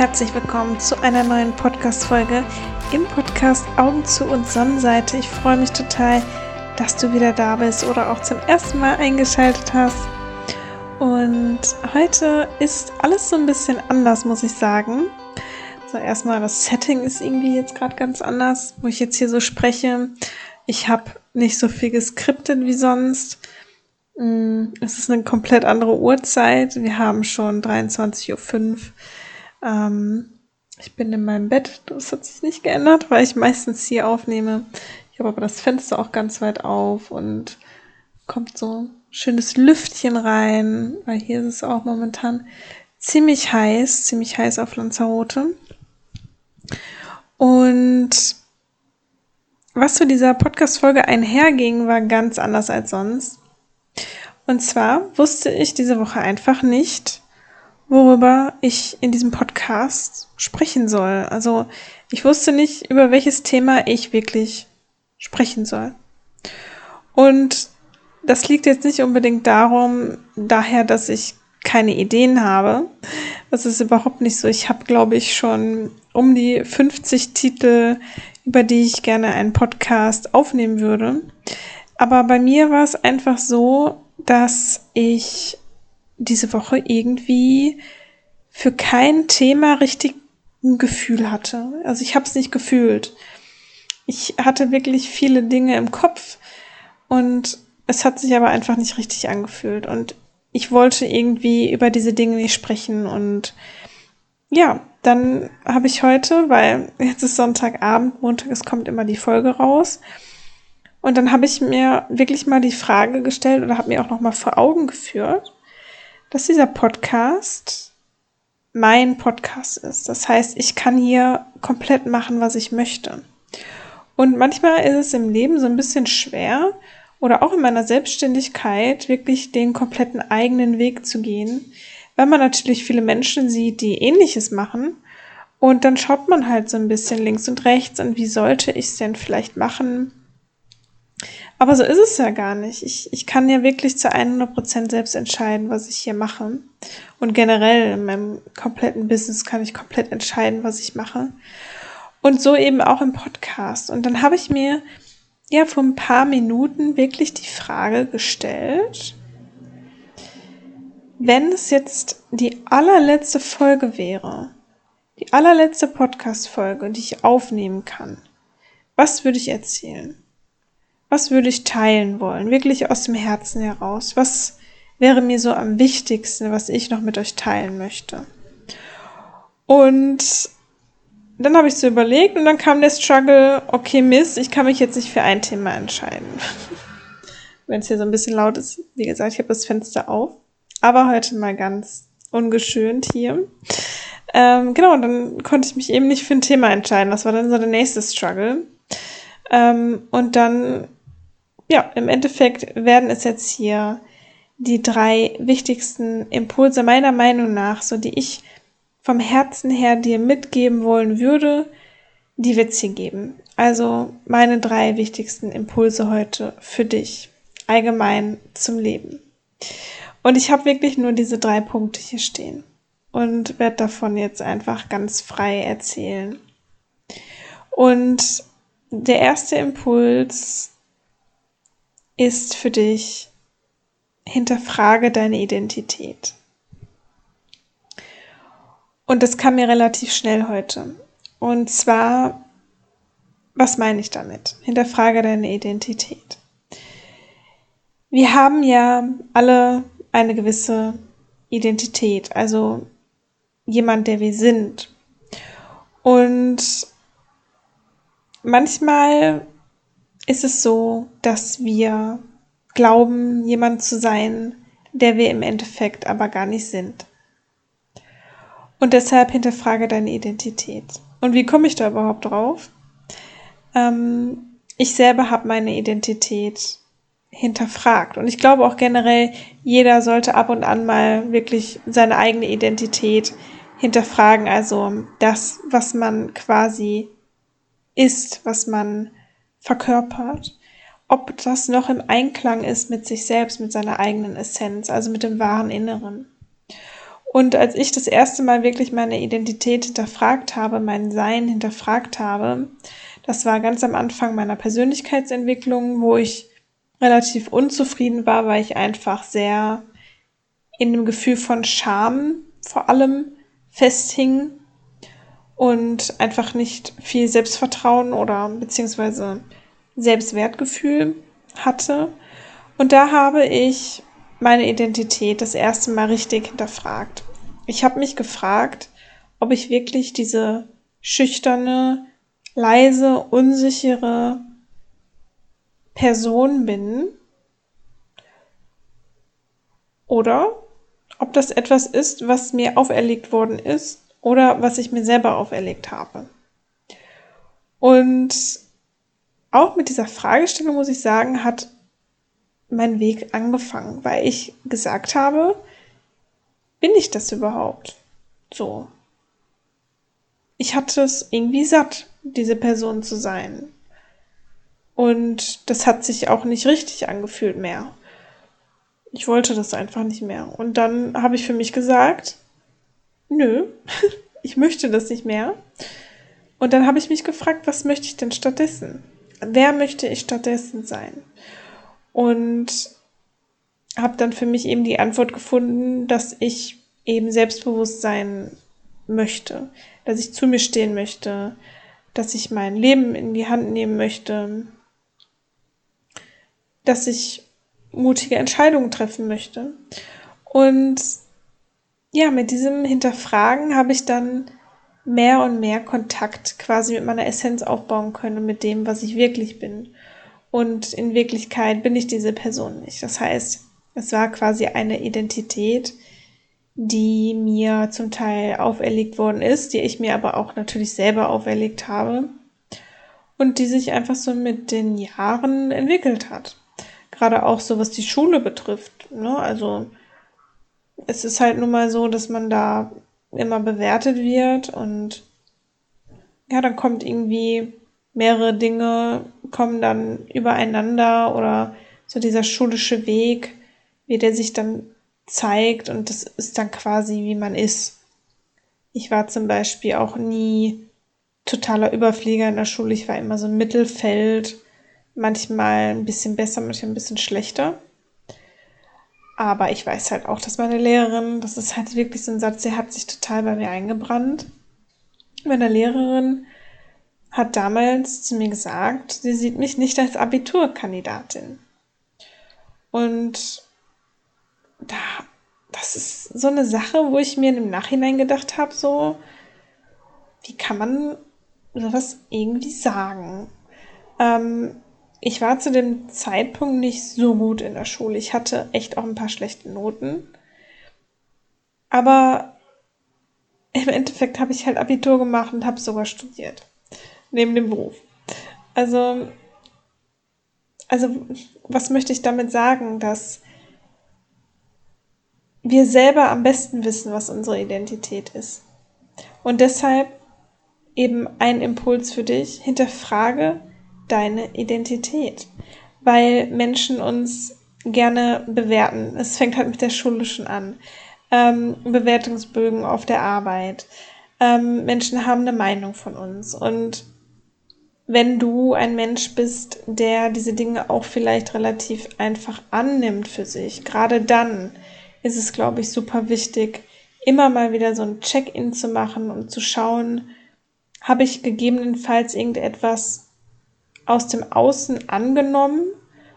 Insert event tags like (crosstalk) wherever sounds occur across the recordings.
herzlich willkommen zu einer neuen Podcast-Folge im Podcast Augen zu und Sonnenseite. Ich freue mich total, dass du wieder da bist oder auch zum ersten Mal eingeschaltet hast. Und heute ist alles so ein bisschen anders, muss ich sagen. Also erstmal, das Setting ist irgendwie jetzt gerade ganz anders, wo ich jetzt hier so spreche. Ich habe nicht so viel geskriptet wie sonst. Mm, es ist eine komplett andere Uhrzeit. Wir haben schon 23.05 Uhr. Ähm, ich bin in meinem Bett. Das hat sich nicht geändert, weil ich meistens hier aufnehme. Ich habe aber das Fenster auch ganz weit auf und kommt so schönes Lüftchen rein, weil hier ist es auch momentan ziemlich heiß, ziemlich heiß auf Lanzarote. Und was zu dieser Podcast-Folge einherging, war ganz anders als sonst. Und zwar wusste ich diese Woche einfach nicht, worüber ich in diesem Podcast sprechen soll. Also ich wusste nicht, über welches Thema ich wirklich sprechen soll. Und das liegt jetzt nicht unbedingt darum, daher, dass ich keine Ideen habe. Das ist überhaupt nicht so. Ich habe, glaube ich, schon um die 50 Titel, über die ich gerne einen Podcast aufnehmen würde. Aber bei mir war es einfach so, dass ich diese Woche irgendwie für kein Thema richtig ein Gefühl hatte. Also ich habe es nicht gefühlt. Ich hatte wirklich viele Dinge im Kopf und es hat sich aber einfach nicht richtig angefühlt. Und ich wollte irgendwie über diese Dinge nicht sprechen. Und ja, dann habe ich heute, weil jetzt ist Sonntagabend, Montag, es kommt immer die Folge raus. Und dann habe ich mir wirklich mal die Frage gestellt oder habe mir auch noch mal vor Augen geführt, dass dieser Podcast mein Podcast ist. Das heißt, ich kann hier komplett machen, was ich möchte. Und manchmal ist es im Leben so ein bisschen schwer oder auch in meiner Selbstständigkeit wirklich den kompletten eigenen Weg zu gehen, weil man natürlich viele Menschen sieht, die ähnliches machen. Und dann schaut man halt so ein bisschen links und rechts und wie sollte ich es denn vielleicht machen? Aber so ist es ja gar nicht. Ich, ich kann ja wirklich zu 100% selbst entscheiden, was ich hier mache. Und generell in meinem kompletten Business kann ich komplett entscheiden, was ich mache. Und so eben auch im Podcast. Und dann habe ich mir ja vor ein paar Minuten wirklich die Frage gestellt, wenn es jetzt die allerletzte Folge wäre, die allerletzte Podcast-Folge, die ich aufnehmen kann, was würde ich erzählen? Was würde ich teilen wollen? Wirklich aus dem Herzen heraus. Was wäre mir so am wichtigsten, was ich noch mit euch teilen möchte? Und dann habe ich so überlegt und dann kam der Struggle, okay, Mist, ich kann mich jetzt nicht für ein Thema entscheiden. (laughs) Wenn es hier so ein bisschen laut ist, wie gesagt, ich habe das Fenster auf. Aber heute mal ganz ungeschönt hier. Ähm, genau, dann konnte ich mich eben nicht für ein Thema entscheiden. Das war dann so der nächste Struggle. Ähm, und dann ja, im Endeffekt werden es jetzt hier die drei wichtigsten Impulse meiner Meinung nach, so die ich vom Herzen her dir mitgeben wollen würde, die es hier geben. Also meine drei wichtigsten Impulse heute für dich, allgemein zum Leben. Und ich habe wirklich nur diese drei Punkte hier stehen und werde davon jetzt einfach ganz frei erzählen. Und der erste Impuls ist für dich, hinterfrage deine Identität. Und das kam mir relativ schnell heute. Und zwar, was meine ich damit? Hinterfrage deine Identität. Wir haben ja alle eine gewisse Identität, also jemand, der wir sind. Und manchmal ist es so, dass wir glauben, jemand zu sein, der wir im Endeffekt aber gar nicht sind. Und deshalb hinterfrage deine Identität. Und wie komme ich da überhaupt drauf? Ähm, ich selber habe meine Identität hinterfragt. Und ich glaube auch generell, jeder sollte ab und an mal wirklich seine eigene Identität hinterfragen. Also das, was man quasi ist, was man verkörpert, ob das noch im Einklang ist mit sich selbst, mit seiner eigenen Essenz, also mit dem wahren Inneren. Und als ich das erste Mal wirklich meine Identität hinterfragt habe, mein Sein hinterfragt habe, das war ganz am Anfang meiner Persönlichkeitsentwicklung, wo ich relativ unzufrieden war, weil ich einfach sehr in dem Gefühl von Scham vor allem festhing und einfach nicht viel Selbstvertrauen oder beziehungsweise Selbstwertgefühl hatte. Und da habe ich meine Identität das erste Mal richtig hinterfragt. Ich habe mich gefragt, ob ich wirklich diese schüchterne, leise, unsichere Person bin oder ob das etwas ist, was mir auferlegt worden ist oder was ich mir selber auferlegt habe. Und auch mit dieser Fragestellung muss ich sagen, hat mein Weg angefangen, weil ich gesagt habe, bin ich das überhaupt? So. Ich hatte es irgendwie satt, diese Person zu sein. Und das hat sich auch nicht richtig angefühlt mehr. Ich wollte das einfach nicht mehr. Und dann habe ich für mich gesagt, nö, (laughs) ich möchte das nicht mehr. Und dann habe ich mich gefragt, was möchte ich denn stattdessen? Wer möchte ich stattdessen sein? Und habe dann für mich eben die Antwort gefunden, dass ich eben selbstbewusst sein möchte, dass ich zu mir stehen möchte, dass ich mein Leben in die Hand nehmen möchte, dass ich mutige Entscheidungen treffen möchte. Und ja, mit diesem Hinterfragen habe ich dann mehr und mehr Kontakt quasi mit meiner Essenz aufbauen können und mit dem, was ich wirklich bin. Und in Wirklichkeit bin ich diese Person nicht. Das heißt, es war quasi eine Identität, die mir zum Teil auferlegt worden ist, die ich mir aber auch natürlich selber auferlegt habe und die sich einfach so mit den Jahren entwickelt hat. Gerade auch so, was die Schule betrifft. Ne? Also es ist halt nun mal so, dass man da immer bewertet wird und ja, dann kommt irgendwie mehrere Dinge kommen dann übereinander oder so dieser schulische Weg, wie der sich dann zeigt und das ist dann quasi wie man ist. Ich war zum Beispiel auch nie totaler Überflieger in der Schule. Ich war immer so im Mittelfeld, manchmal ein bisschen besser, manchmal ein bisschen schlechter. Aber ich weiß halt auch, dass meine Lehrerin, das ist halt wirklich so ein Satz, der hat sich total bei mir eingebrannt. Meine Lehrerin hat damals zu mir gesagt, sie sieht mich nicht als Abiturkandidatin. Und da, das ist so eine Sache, wo ich mir im Nachhinein gedacht habe, so, wie kann man sowas irgendwie sagen? Ähm, ich war zu dem Zeitpunkt nicht so gut in der Schule. Ich hatte echt auch ein paar schlechte Noten. Aber im Endeffekt habe ich halt Abitur gemacht und habe sogar studiert. Neben dem Beruf. Also, also, was möchte ich damit sagen? Dass wir selber am besten wissen, was unsere Identität ist. Und deshalb eben ein Impuls für dich, hinterfrage, deine Identität, weil Menschen uns gerne bewerten. Es fängt halt mit der Schule schon an. Ähm, Bewertungsbögen auf der Arbeit. Ähm, Menschen haben eine Meinung von uns. Und wenn du ein Mensch bist, der diese Dinge auch vielleicht relativ einfach annimmt für sich, gerade dann ist es, glaube ich, super wichtig, immer mal wieder so ein Check-in zu machen und zu schauen, habe ich gegebenenfalls irgendetwas aus dem Außen angenommen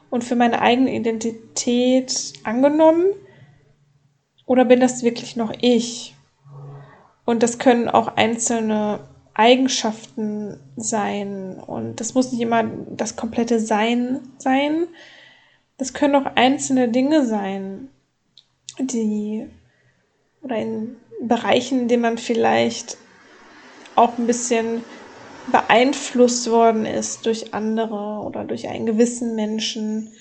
und für meine eigene Identität angenommen? Oder bin das wirklich noch ich? Und das können auch einzelne Eigenschaften sein. Und das muss nicht immer das komplette Sein sein. Das können auch einzelne Dinge sein, die oder in Bereichen, in denen man vielleicht auch ein bisschen beeinflusst worden ist durch andere oder durch einen gewissen Menschen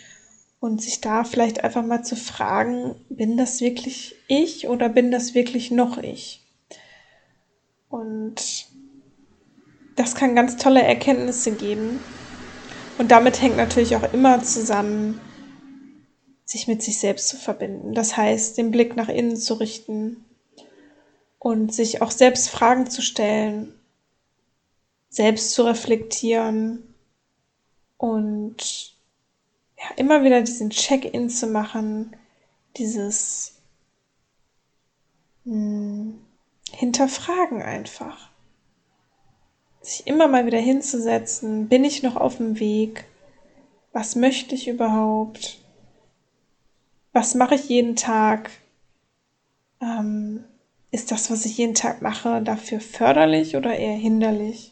und sich da vielleicht einfach mal zu fragen, bin das wirklich ich oder bin das wirklich noch ich? Und das kann ganz tolle Erkenntnisse geben. Und damit hängt natürlich auch immer zusammen, sich mit sich selbst zu verbinden. Das heißt, den Blick nach innen zu richten und sich auch selbst Fragen zu stellen, selbst zu reflektieren und ja, immer wieder diesen Check-in zu machen, dieses mh, hm, Hinterfragen einfach. Sich immer mal wieder hinzusetzen, bin ich noch auf dem Weg? Was möchte ich überhaupt? Was mache ich jeden Tag? Ähm, ist das, was ich jeden Tag mache, dafür förderlich oder eher hinderlich?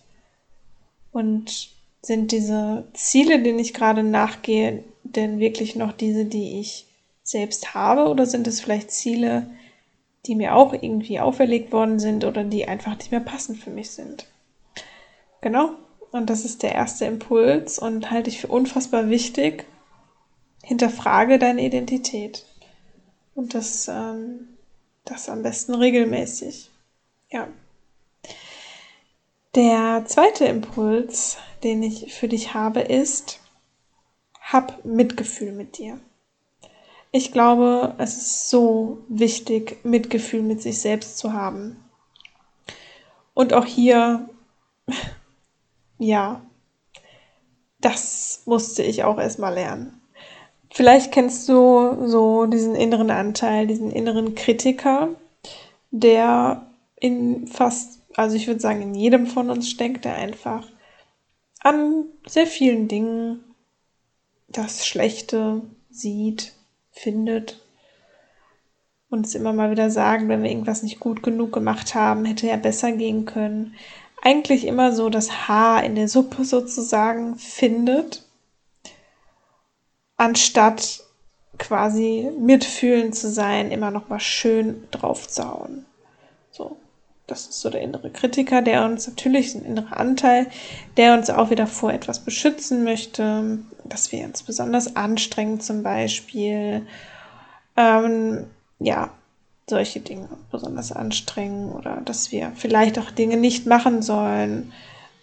Und sind diese Ziele, denen ich gerade nachgehe, denn wirklich noch diese, die ich selbst habe? Oder sind es vielleicht Ziele, die mir auch irgendwie auferlegt worden sind oder die einfach nicht mehr passend für mich sind? Genau. Und das ist der erste Impuls und halte ich für unfassbar wichtig. Hinterfrage deine Identität. Und das, ähm, das am besten regelmäßig. Ja. Der zweite Impuls, den ich für dich habe, ist, hab Mitgefühl mit dir. Ich glaube, es ist so wichtig, Mitgefühl mit sich selbst zu haben. Und auch hier, (laughs) ja, das musste ich auch erstmal lernen. Vielleicht kennst du so diesen inneren Anteil, diesen inneren Kritiker, der in fast also ich würde sagen, in jedem von uns steckt er einfach an sehr vielen Dingen das Schlechte sieht, findet. Uns immer mal wieder sagen, wenn wir irgendwas nicht gut genug gemacht haben, hätte er besser gehen können. Eigentlich immer so das Haar in der Suppe sozusagen findet, anstatt quasi mitfühlend zu sein, immer noch mal schön draufzuhauen. Das ist so der innere Kritiker, der uns natürlich ein innerer Anteil, der uns auch wieder vor etwas beschützen möchte, dass wir uns besonders anstrengen zum Beispiel. Ähm, ja, solche Dinge besonders anstrengen oder dass wir vielleicht auch Dinge nicht machen sollen,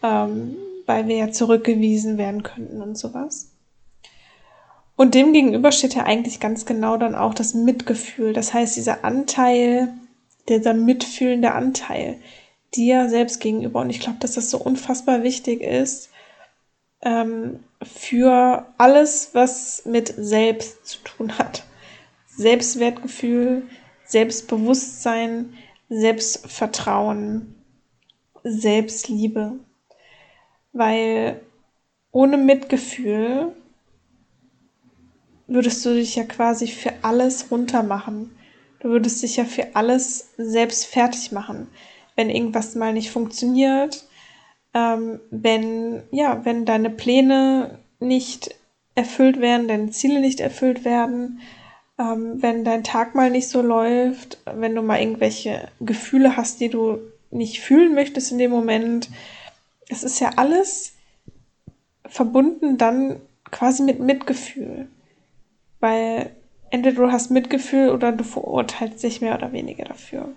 ähm, weil wir ja zurückgewiesen werden könnten und sowas. Und dem gegenüber steht ja eigentlich ganz genau dann auch das Mitgefühl. Das heißt, dieser Anteil, dieser mitfühlende Anteil dir selbst gegenüber. Und ich glaube, dass das so unfassbar wichtig ist ähm, für alles, was mit Selbst zu tun hat. Selbstwertgefühl, Selbstbewusstsein, Selbstvertrauen, Selbstliebe. Weil ohne Mitgefühl würdest du dich ja quasi für alles runtermachen. Du würdest dich ja für alles selbst fertig machen, wenn irgendwas mal nicht funktioniert, ähm, wenn, ja, wenn deine Pläne nicht erfüllt werden, deine Ziele nicht erfüllt werden, ähm, wenn dein Tag mal nicht so läuft, wenn du mal irgendwelche Gefühle hast, die du nicht fühlen möchtest in dem Moment. Es ist ja alles verbunden dann quasi mit Mitgefühl. Weil entweder du hast Mitgefühl oder du verurteilst dich mehr oder weniger dafür.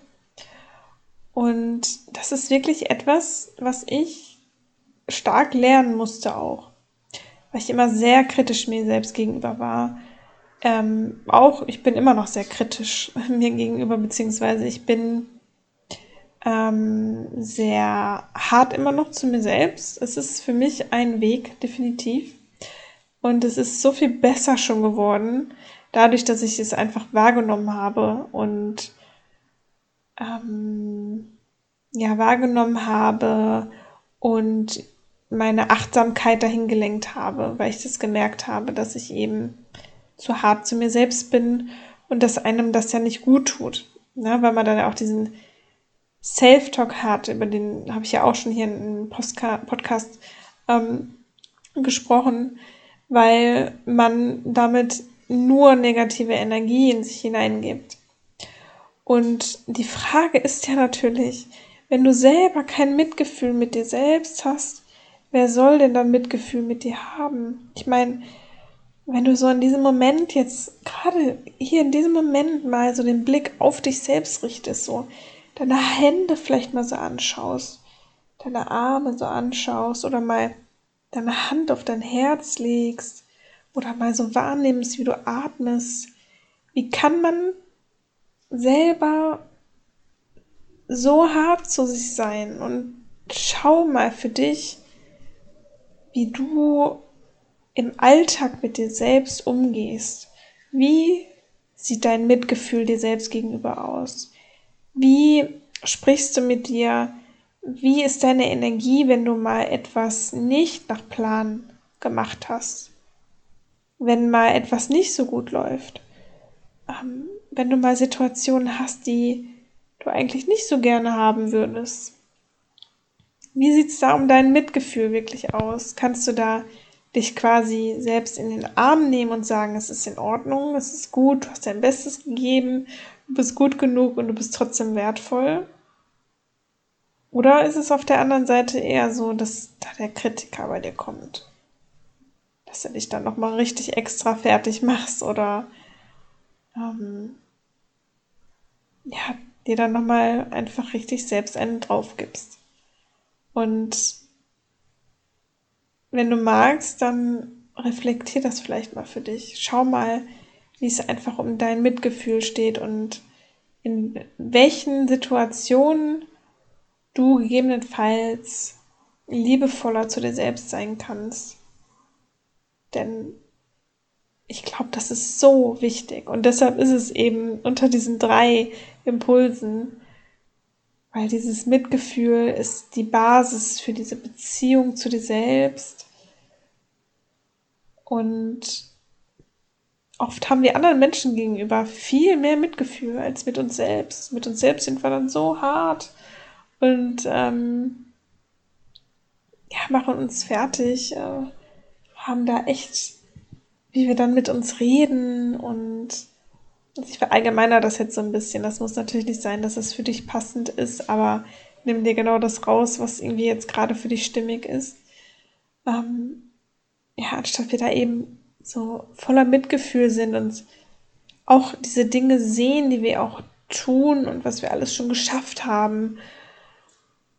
Und das ist wirklich etwas, was ich stark lernen musste auch, weil ich immer sehr kritisch mir selbst gegenüber war. Ähm, auch, ich bin immer noch sehr kritisch (laughs) mir gegenüber, beziehungsweise ich bin ähm, sehr hart immer noch zu mir selbst. Es ist für mich ein Weg, definitiv. Und es ist so viel besser schon geworden, dadurch, dass ich es einfach wahrgenommen habe und ähm, ja, wahrgenommen habe und meine Achtsamkeit dahin gelenkt habe, weil ich das gemerkt habe, dass ich eben zu hart zu mir selbst bin und dass einem das ja nicht gut tut. Ne? Weil man dann auch diesen Self-Talk hat, über den habe ich ja auch schon hier in einem Podcast ähm, gesprochen, weil man damit nur negative Energie in sich hineingibt. Und die Frage ist ja natürlich, wenn du selber kein Mitgefühl mit dir selbst hast, wer soll denn dann Mitgefühl mit dir haben? Ich meine, wenn du so in diesem Moment jetzt, gerade hier in diesem Moment mal so den Blick auf dich selbst richtest, so deine Hände vielleicht mal so anschaust, deine Arme so anschaust oder mal deine Hand auf dein Herz legst oder mal so wahrnimmst, wie du atmest, wie kann man selber so hart zu sich sein und schau mal für dich, wie du im Alltag mit dir selbst umgehst. Wie sieht dein Mitgefühl dir selbst gegenüber aus? Wie sprichst du mit dir? Wie ist deine Energie, wenn du mal etwas nicht nach Plan gemacht hast? Wenn mal etwas nicht so gut läuft? Ähm, wenn du mal Situationen hast, die du eigentlich nicht so gerne haben würdest? Wie sieht's da um dein Mitgefühl wirklich aus? Kannst du da dich quasi selbst in den Arm nehmen und sagen, es ist in Ordnung, es ist gut, du hast dein Bestes gegeben, du bist gut genug und du bist trotzdem wertvoll? Oder ist es auf der anderen Seite eher so, dass da der Kritiker bei dir kommt? Dass er dich dann nochmal richtig extra fertig machst oder ähm, ja, dir dann nochmal einfach richtig selbst einen drauf gibst. Und wenn du magst, dann reflektier das vielleicht mal für dich. Schau mal, wie es einfach um dein Mitgefühl steht und in welchen Situationen du gegebenenfalls liebevoller zu dir selbst sein kannst. Denn ich glaube, das ist so wichtig. Und deshalb ist es eben unter diesen drei Impulsen weil dieses Mitgefühl ist die Basis für diese Beziehung zu dir selbst. Und oft haben wir anderen Menschen gegenüber viel mehr Mitgefühl als mit uns selbst. Mit uns selbst sind wir dann so hart und ähm, ja, machen uns fertig, äh, haben da echt, wie wir dann mit uns reden und ich verallgemeiner das jetzt so ein bisschen. Das muss natürlich nicht sein, dass es für dich passend ist, aber nimm dir genau das raus, was irgendwie jetzt gerade für dich stimmig ist. Ähm, ja, anstatt wir da eben so voller Mitgefühl sind und auch diese Dinge sehen, die wir auch tun und was wir alles schon geschafft haben.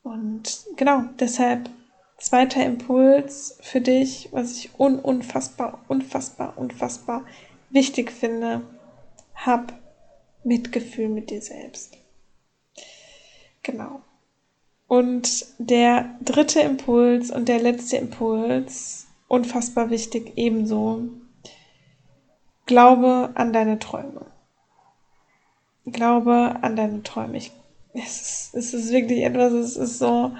Und genau, deshalb zweiter Impuls für dich, was ich un unfassbar, unfassbar, unfassbar wichtig finde hab Mitgefühl mit dir selbst. Genau. Und der dritte Impuls und der letzte Impuls, unfassbar wichtig ebenso, glaube an deine Träume. Glaube an deine Träume. Ich, es, ist, es ist wirklich etwas, es ist so,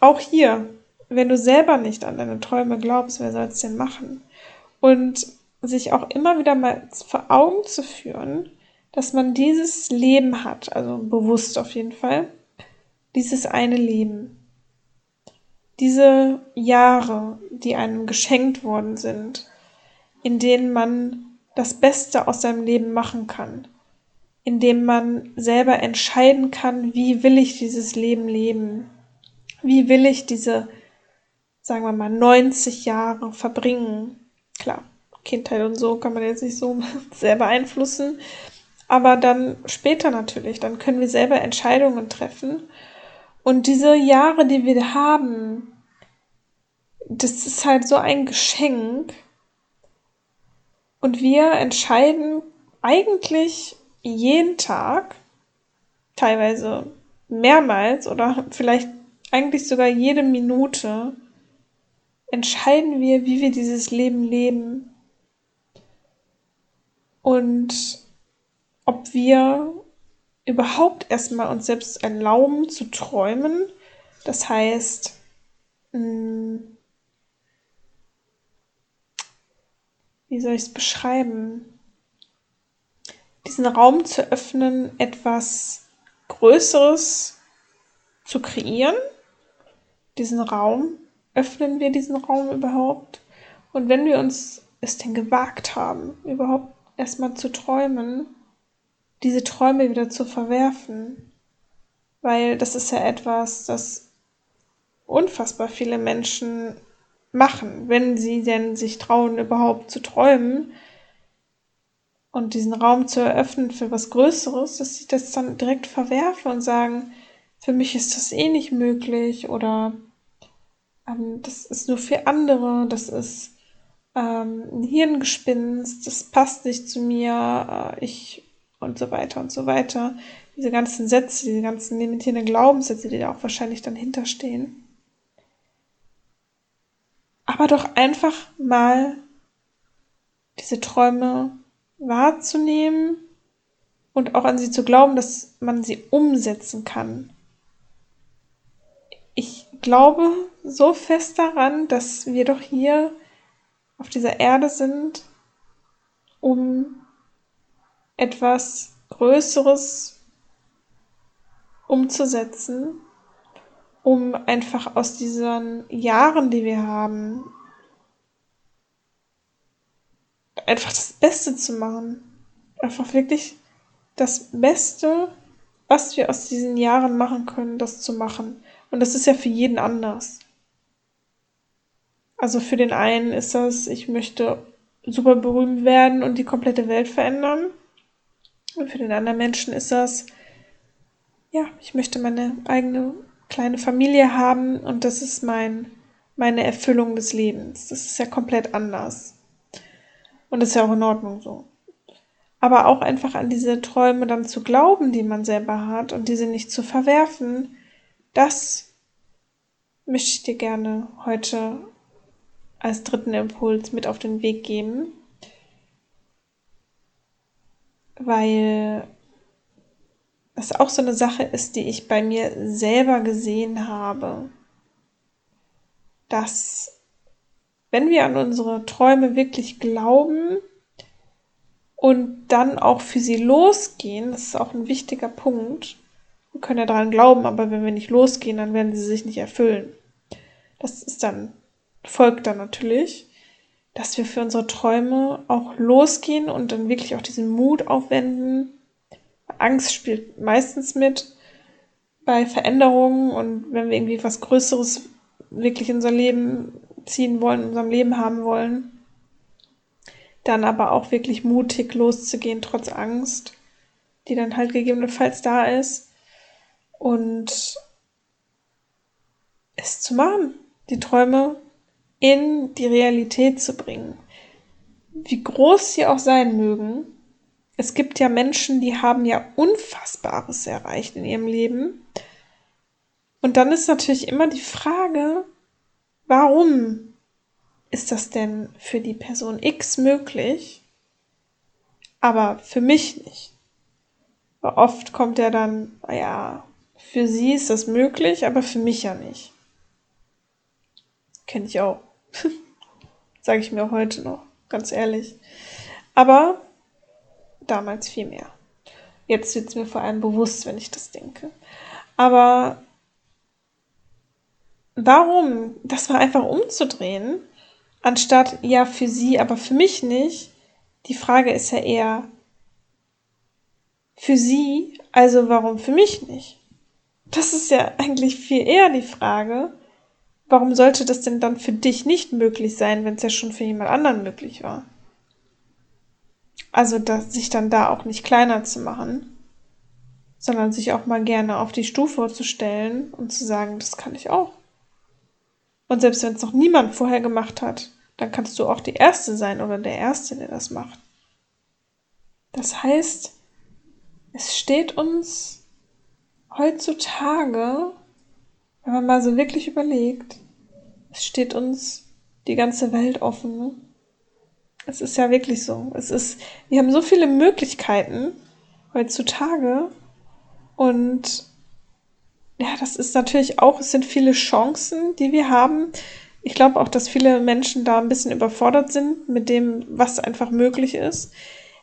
auch hier, wenn du selber nicht an deine Träume glaubst, wer soll es denn machen? Und sich auch immer wieder mal vor Augen zu führen, dass man dieses Leben hat, also bewusst auf jeden Fall, dieses eine Leben. Diese Jahre, die einem geschenkt worden sind, in denen man das Beste aus seinem Leben machen kann, in dem man selber entscheiden kann, wie will ich dieses Leben leben, wie will ich diese, sagen wir mal, 90 Jahre verbringen. Klar, Kindheit und so kann man jetzt nicht so (laughs) sehr beeinflussen. Aber dann später natürlich, dann können wir selber Entscheidungen treffen. Und diese Jahre, die wir haben, das ist halt so ein Geschenk. Und wir entscheiden eigentlich jeden Tag, teilweise mehrmals oder vielleicht eigentlich sogar jede Minute, entscheiden wir, wie wir dieses Leben leben und ob wir überhaupt erstmal uns selbst erlauben zu träumen. Das heißt, mm, wie soll ich es beschreiben? Diesen Raum zu öffnen, etwas Größeres zu kreieren. Diesen Raum, öffnen wir diesen Raum überhaupt? Und wenn wir uns es denn gewagt haben, überhaupt erstmal zu träumen, diese Träume wieder zu verwerfen. Weil das ist ja etwas, das unfassbar viele Menschen machen, wenn sie denn sich trauen, überhaupt zu träumen und diesen Raum zu eröffnen für was Größeres, dass sie das dann direkt verwerfen und sagen, für mich ist das eh nicht möglich oder ähm, das ist nur für andere, das ist ähm, ein Hirngespinst, das passt nicht zu mir, äh, ich und so weiter und so weiter. Diese ganzen Sätze, diese ganzen limitierenden Glaubenssätze, die da auch wahrscheinlich dann hinterstehen. Aber doch einfach mal diese Träume wahrzunehmen und auch an sie zu glauben, dass man sie umsetzen kann. Ich glaube so fest daran, dass wir doch hier auf dieser Erde sind, um etwas Größeres umzusetzen, um einfach aus diesen Jahren, die wir haben, einfach das Beste zu machen. Einfach wirklich das Beste, was wir aus diesen Jahren machen können, das zu machen. Und das ist ja für jeden anders. Also für den einen ist das, ich möchte super berühmt werden und die komplette Welt verändern. Und für den anderen Menschen ist das, ja, ich möchte meine eigene kleine Familie haben und das ist mein, meine Erfüllung des Lebens. Das ist ja komplett anders. Und das ist ja auch in Ordnung so. Aber auch einfach an diese Träume dann zu glauben, die man selber hat und diese nicht zu verwerfen, das möchte ich dir gerne heute als dritten Impuls mit auf den Weg geben. Weil das auch so eine Sache ist, die ich bei mir selber gesehen habe, dass wenn wir an unsere Träume wirklich glauben und dann auch für sie losgehen, das ist auch ein wichtiger Punkt. Wir können ja daran glauben, aber wenn wir nicht losgehen, dann werden sie sich nicht erfüllen. Das ist dann, folgt dann natürlich, dass wir für unsere Träume auch losgehen und dann wirklich auch diesen Mut aufwenden. Angst spielt meistens mit bei Veränderungen und wenn wir irgendwie was Größeres wirklich in unser Leben ziehen wollen, in unserem Leben haben wollen. Dann aber auch wirklich mutig loszugehen, trotz Angst, die dann halt gegebenenfalls da ist. Und es zu machen, die Träume in die Realität zu bringen. Wie groß sie auch sein mögen. Es gibt ja Menschen, die haben ja Unfassbares erreicht in ihrem Leben. Und dann ist natürlich immer die Frage, Warum ist das denn für die Person X möglich, aber für mich nicht? Weil oft kommt ja dann, ja, für sie ist das möglich, aber für mich ja nicht. Kenne ich auch. (laughs) Sage ich mir heute noch, ganz ehrlich. Aber damals viel mehr. Jetzt wird es mir vor allem bewusst, wenn ich das denke. Aber warum das mal einfach umzudrehen, anstatt ja für sie, aber für mich nicht. Die Frage ist ja eher für sie, also warum für mich nicht? Das ist ja eigentlich viel eher die Frage, warum sollte das denn dann für dich nicht möglich sein, wenn es ja schon für jemand anderen möglich war? Also dass sich dann da auch nicht kleiner zu machen, sondern sich auch mal gerne auf die Stufe zu stellen und zu sagen, das kann ich auch. Und selbst wenn es noch niemand vorher gemacht hat, dann kannst du auch die Erste sein oder der Erste, der das macht. Das heißt, es steht uns heutzutage, wenn man mal so wirklich überlegt, es steht uns die ganze Welt offen. Es ist ja wirklich so. Es ist, wir haben so viele Möglichkeiten heutzutage und ja, das ist natürlich auch, es sind viele Chancen, die wir haben. Ich glaube auch, dass viele Menschen da ein bisschen überfordert sind mit dem, was einfach möglich ist.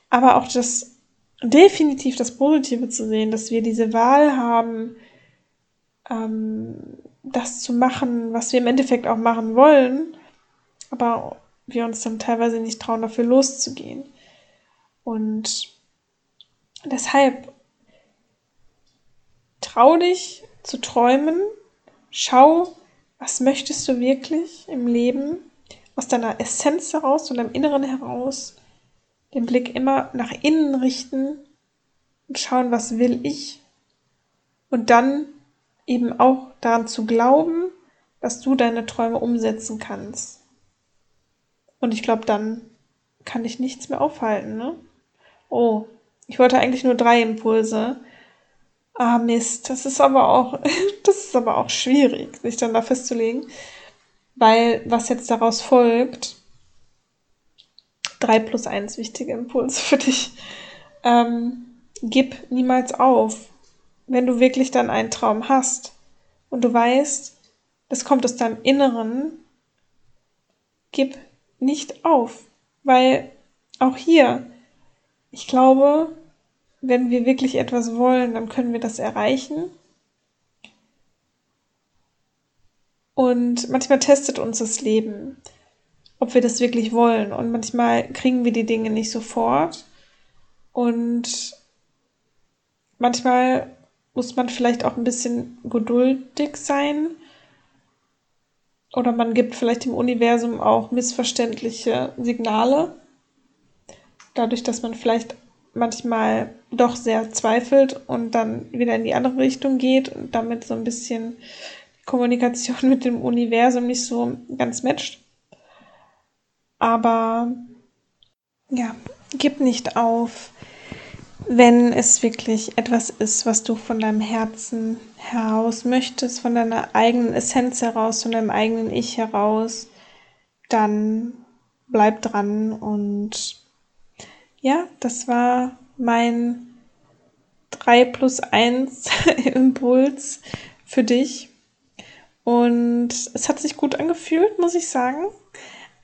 Aber auch das definitiv das Positive zu sehen, dass wir diese Wahl haben, ähm, das zu machen, was wir im Endeffekt auch machen wollen, aber wir uns dann teilweise nicht trauen, dafür loszugehen. Und deshalb trau dich, zu träumen. Schau, was möchtest du wirklich im Leben aus deiner Essenz heraus und deinem Inneren heraus. Den Blick immer nach innen richten und schauen, was will ich. Und dann eben auch daran zu glauben, dass du deine Träume umsetzen kannst. Und ich glaube, dann kann dich nichts mehr aufhalten, ne? Oh, Ich wollte eigentlich nur drei Impulse. Ah, Mist. Das ist aber auch, (laughs) das ist aber auch schwierig, sich dann da festzulegen. Weil was jetzt daraus folgt, drei plus eins wichtige Impulse für dich. Ähm, gib niemals auf. Wenn du wirklich dann einen Traum hast und du weißt, das kommt aus deinem Inneren, gib nicht auf. Weil auch hier, ich glaube, wenn wir wirklich etwas wollen, dann können wir das erreichen. Und manchmal testet uns das Leben, ob wir das wirklich wollen. Und manchmal kriegen wir die Dinge nicht sofort. Und manchmal muss man vielleicht auch ein bisschen geduldig sein. Oder man gibt vielleicht dem Universum auch missverständliche Signale. Dadurch, dass man vielleicht manchmal doch sehr zweifelt und dann wieder in die andere Richtung geht und damit so ein bisschen Kommunikation (laughs) mit dem Universum nicht so ganz matcht. Aber ja, gib nicht auf, wenn es wirklich etwas ist, was du von deinem Herzen heraus möchtest, von deiner eigenen Essenz heraus, von deinem eigenen Ich heraus, dann bleib dran und ja, das war mein 3 plus 1 (laughs) Impuls für dich. Und es hat sich gut angefühlt, muss ich sagen.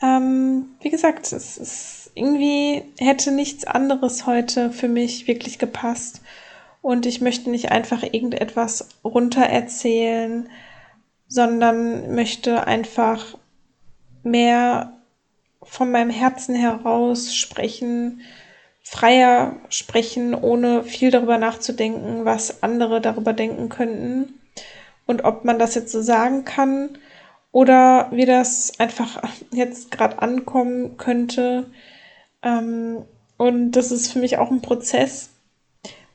Ähm, wie gesagt, es ist irgendwie hätte nichts anderes heute für mich wirklich gepasst. Und ich möchte nicht einfach irgendetwas runter erzählen, sondern möchte einfach mehr von meinem Herzen heraus sprechen, freier sprechen, ohne viel darüber nachzudenken, was andere darüber denken könnten und ob man das jetzt so sagen kann oder wie das einfach jetzt gerade ankommen könnte. Ähm, und das ist für mich auch ein Prozess,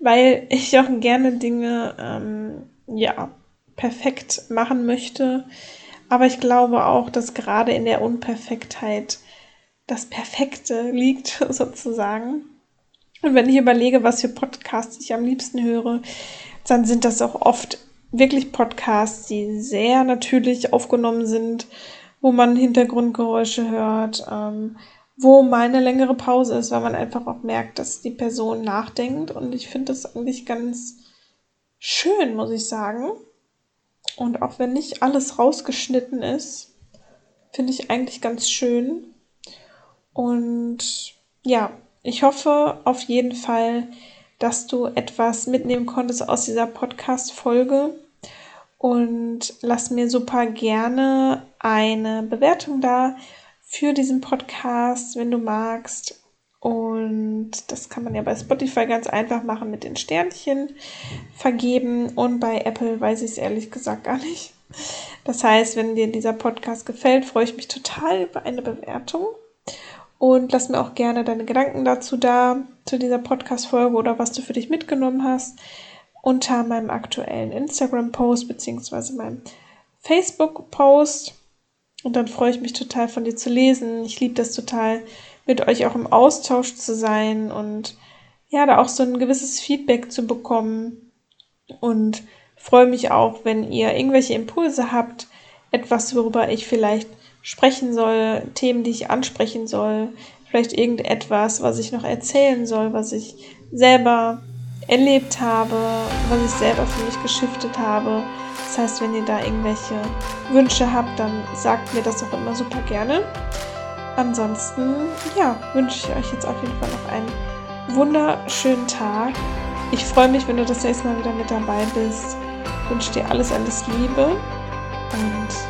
weil ich auch gerne Dinge ähm, ja perfekt machen möchte. Aber ich glaube auch, dass gerade in der Unperfektheit das Perfekte liegt, (laughs) sozusagen. Und wenn ich überlege, was für Podcasts ich am liebsten höre, dann sind das auch oft wirklich Podcasts, die sehr natürlich aufgenommen sind, wo man Hintergrundgeräusche hört, ähm, wo mal eine längere Pause ist, weil man einfach auch merkt, dass die Person nachdenkt. Und ich finde das eigentlich ganz schön, muss ich sagen. Und auch wenn nicht alles rausgeschnitten ist, finde ich eigentlich ganz schön. Und ja, ich hoffe auf jeden Fall, dass du etwas mitnehmen konntest aus dieser Podcast-Folge. Und lass mir super gerne eine Bewertung da für diesen Podcast, wenn du magst. Und das kann man ja bei Spotify ganz einfach machen mit den Sternchen vergeben. Und bei Apple weiß ich es ehrlich gesagt gar nicht. Das heißt, wenn dir dieser Podcast gefällt, freue ich mich total über eine Bewertung. Und lass mir auch gerne deine Gedanken dazu da, zu dieser Podcast-Folge oder was du für dich mitgenommen hast, unter meinem aktuellen Instagram-Post beziehungsweise meinem Facebook-Post. Und dann freue ich mich total von dir zu lesen. Ich liebe das total, mit euch auch im Austausch zu sein und ja, da auch so ein gewisses Feedback zu bekommen. Und freue mich auch, wenn ihr irgendwelche Impulse habt, etwas, worüber ich vielleicht sprechen soll, Themen, die ich ansprechen soll, vielleicht irgendetwas, was ich noch erzählen soll, was ich selber erlebt habe, was ich selber für mich geschiftet habe. Das heißt, wenn ihr da irgendwelche Wünsche habt, dann sagt mir das auch immer super gerne. Ansonsten, ja, wünsche ich euch jetzt auf jeden Fall noch einen wunderschönen Tag. Ich freue mich, wenn du das nächste Mal wieder mit dabei bist. Wünsche dir alles, alles Liebe und